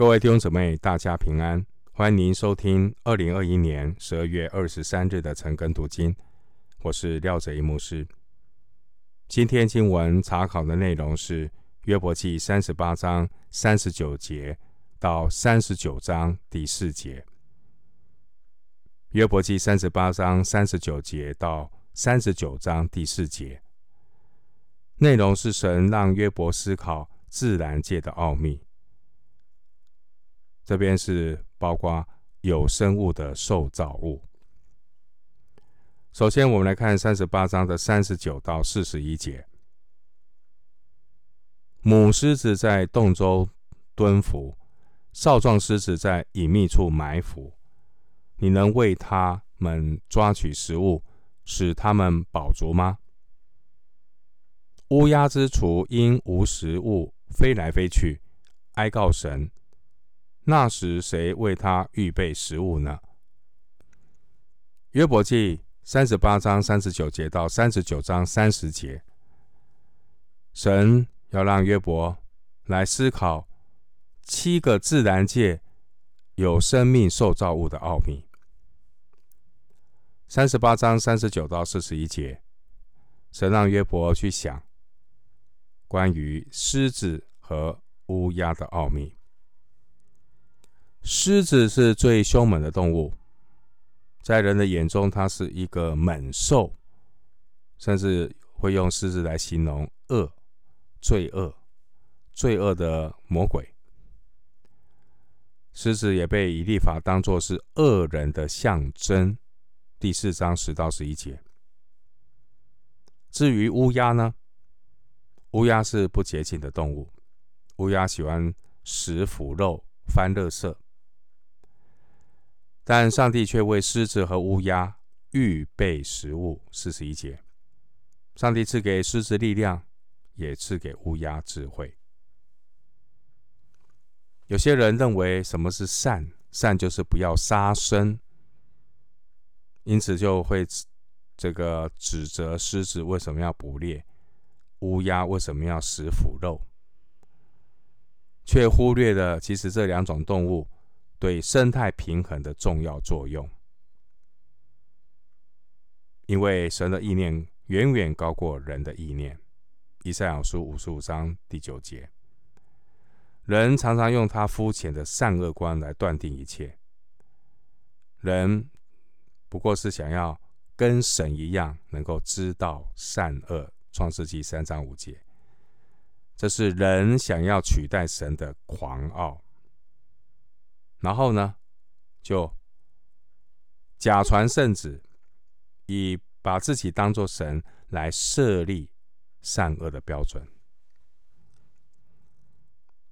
各位弟兄姊妹，大家平安！欢迎您收听二零二一年十二月二十三日的晨更读经。我是廖哲一牧师。今天经文查考的内容是约伯记三十八章三十九节到三十九章第四节。约伯记三十八章三十九节到三十九章第四节，内容是神让约伯思考自然界的奥秘。这边是包括有生物的受造物。首先，我们来看三十八章的三十九到四十一节。母狮子在洞中蹲伏，少壮狮子在隐秘处埋伏。你能为他们抓取食物，使他们饱足吗？乌鸦之雏因无食物飞来飞去，哀告神。那时谁为他预备食物呢？约伯记三十八章三十九节到三十九章三十节，神要让约伯来思考七个自然界有生命受造物的奥秘。三十八章三十九到四十一节，神让约伯去想关于狮子和乌鸦的奥秘。狮子是最凶猛的动物，在人的眼中，它是一个猛兽，甚至会用狮子来形容恶、罪恶、罪恶的魔鬼。狮子也被以立法当作是恶人的象征。第四章十到十一节。至于乌鸦呢？乌鸦是不洁净的动物，乌鸦喜欢食腐肉、翻垃圾。但上帝却为狮子和乌鸦预备食物。四十一节，上帝赐给狮子力量，也赐给乌鸦智慧。有些人认为什么是善？善就是不要杀生，因此就会这个指责狮子为什么要捕猎，乌鸦为什么要食腐肉，却忽略了其实这两种动物。对生态平衡的重要作用，因为神的意念远远高过人的意念。以赛亚书五十五章第九节，人常常用他肤浅的善恶观来断定一切。人不过是想要跟神一样，能够知道善恶。创世记三章五节，这是人想要取代神的狂傲。然后呢，就假传圣旨，以把自己当作神来设立善恶的标准。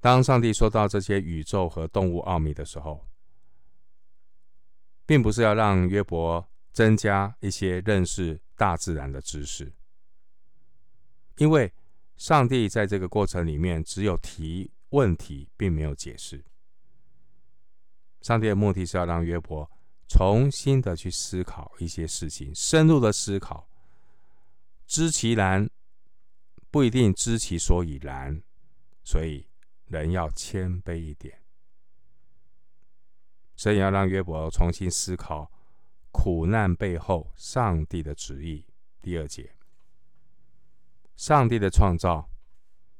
当上帝说到这些宇宙和动物奥秘的时候，并不是要让约伯增加一些认识大自然的知识，因为上帝在这个过程里面只有提问题，并没有解释。上帝的目的是要让约伯重新的去思考一些事情，深入的思考，知其然不一定知其所以然，所以人要谦卑一点。神要让约伯重新思考苦难背后上帝的旨意。第二节，上帝的创造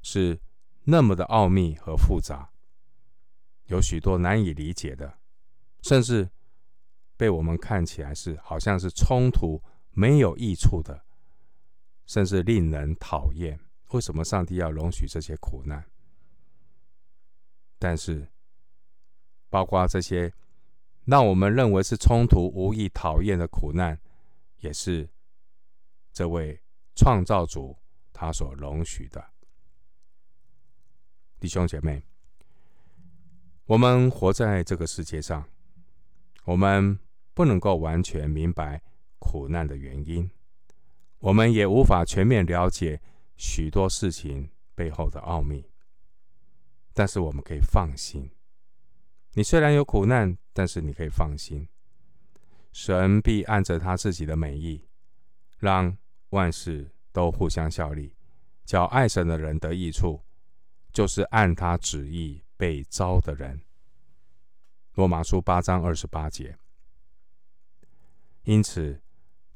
是那么的奥秘和复杂。有许多难以理解的，甚至被我们看起来是好像是冲突、没有益处的，甚至令人讨厌。为什么上帝要容许这些苦难？但是，包括这些让我们认为是冲突、无意、讨厌的苦难，也是这位创造主他所容许的。弟兄姐妹。我们活在这个世界上，我们不能够完全明白苦难的原因，我们也无法全面了解许多事情背后的奥秘。但是我们可以放心，你虽然有苦难，但是你可以放心，神必按着他自己的美意，让万事都互相效力，叫爱神的人得益处，就是按他旨意被招的人，罗马书八章二十八节。因此，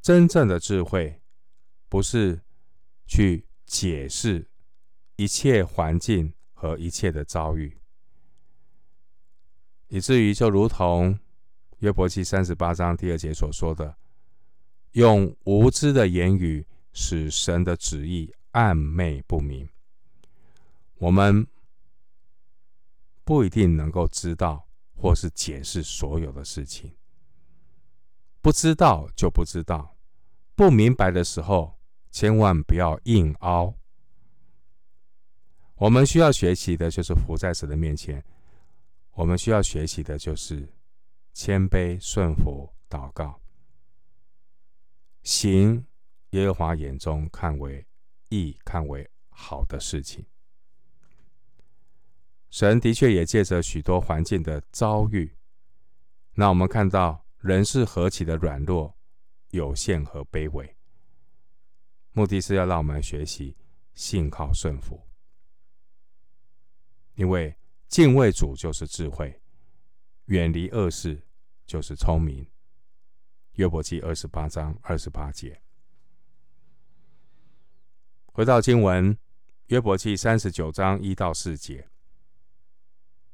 真正的智慧不是去解释一切环境和一切的遭遇，以至于就如同约伯记三十八章第二节所说的，用无知的言语使神的旨意暧昧不明。我们不一定能够知道或是解释所有的事情，不知道就不知道，不明白的时候，千万不要硬凹。我们需要学习的就是伏在神的面前，我们需要学习的就是谦卑顺服祷告，行耶和华眼中看为义、看为好的事情。神的确也借着许多环境的遭遇，那我们看到人是何其的软弱、有限和卑微，目的是要让我们学习信靠顺服，因为敬畏主就是智慧，远离恶事就是聪明。约伯记二十八章二十八节。回到经文，约伯记三十九章一到四节。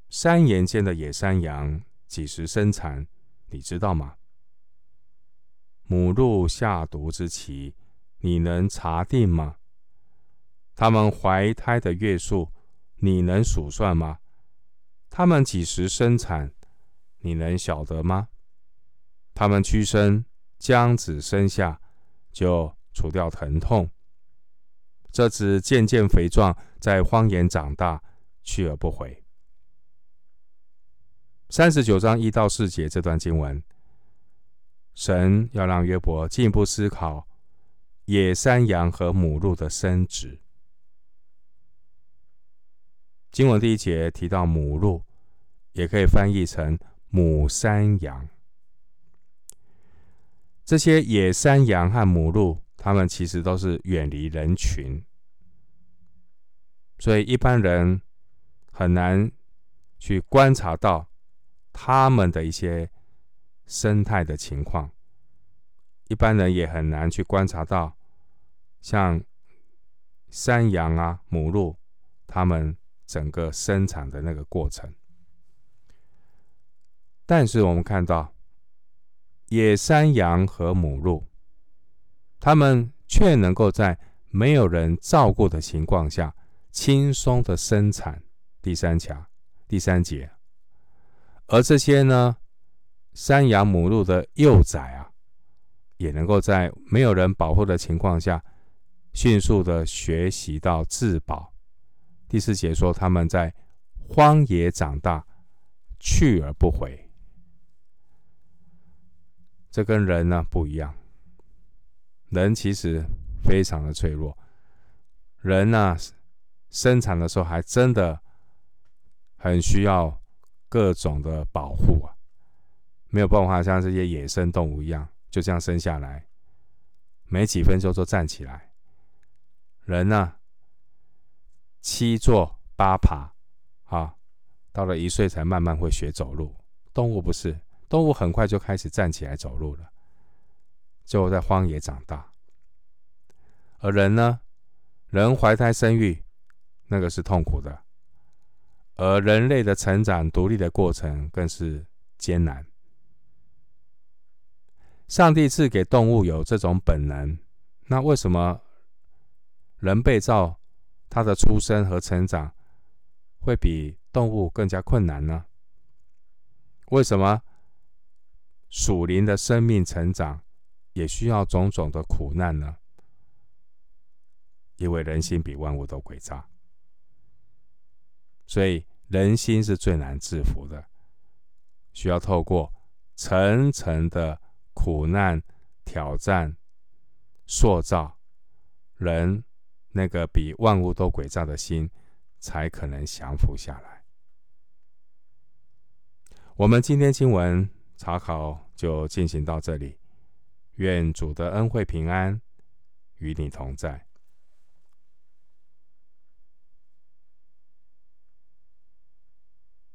山岩间的野山羊几时生产，你知道吗？母鹿下犊之期，你能查定吗？他们怀胎的月数，你能数算吗？他们几时生产，你能晓得吗？他们屈身将子生下，就除掉疼痛。这子渐渐肥壮，在荒野长大，去而不回。三十九章一到四节这段经文，神要让约伯进一步思考野山羊和母鹿的生殖。经文第一节提到母鹿，也可以翻译成母山羊。这些野山羊和母鹿，它们其实都是远离人群，所以一般人很难去观察到。他们的一些生态的情况，一般人也很难去观察到，像山羊啊、母鹿，他们整个生产的那个过程。但是我们看到野山羊和母鹿，他们却能够在没有人照顾的情况下，轻松的生产。第三条，第三节。而这些呢，山羊、母鹿的幼崽啊，也能够在没有人保护的情况下，迅速的学习到自保。第四节说，他们在荒野长大，去而不回。这跟人呢不一样，人其实非常的脆弱。人呢，生产的时候还真的很需要。各种的保护啊，没有办法像这些野生动物一样，就这样生下来，没几分钟就站起来。人呢，七坐八爬，啊，到了一岁才慢慢会学走路。动物不是，动物很快就开始站起来走路了，就在荒野长大。而人呢，人怀胎生育，那个是痛苦的。而人类的成长、独立的过程更是艰难。上帝赐给动物有这种本能，那为什么人被造，他的出生和成长会比动物更加困难呢？为什么属灵的生命成长也需要种种的苦难呢？因为人心比万物都诡诈。所以人心是最难制服的，需要透过层层的苦难、挑战、塑造人那个比万物都诡诈的心，才可能降服下来。我们今天经文查考就进行到这里，愿主的恩惠平安与你同在。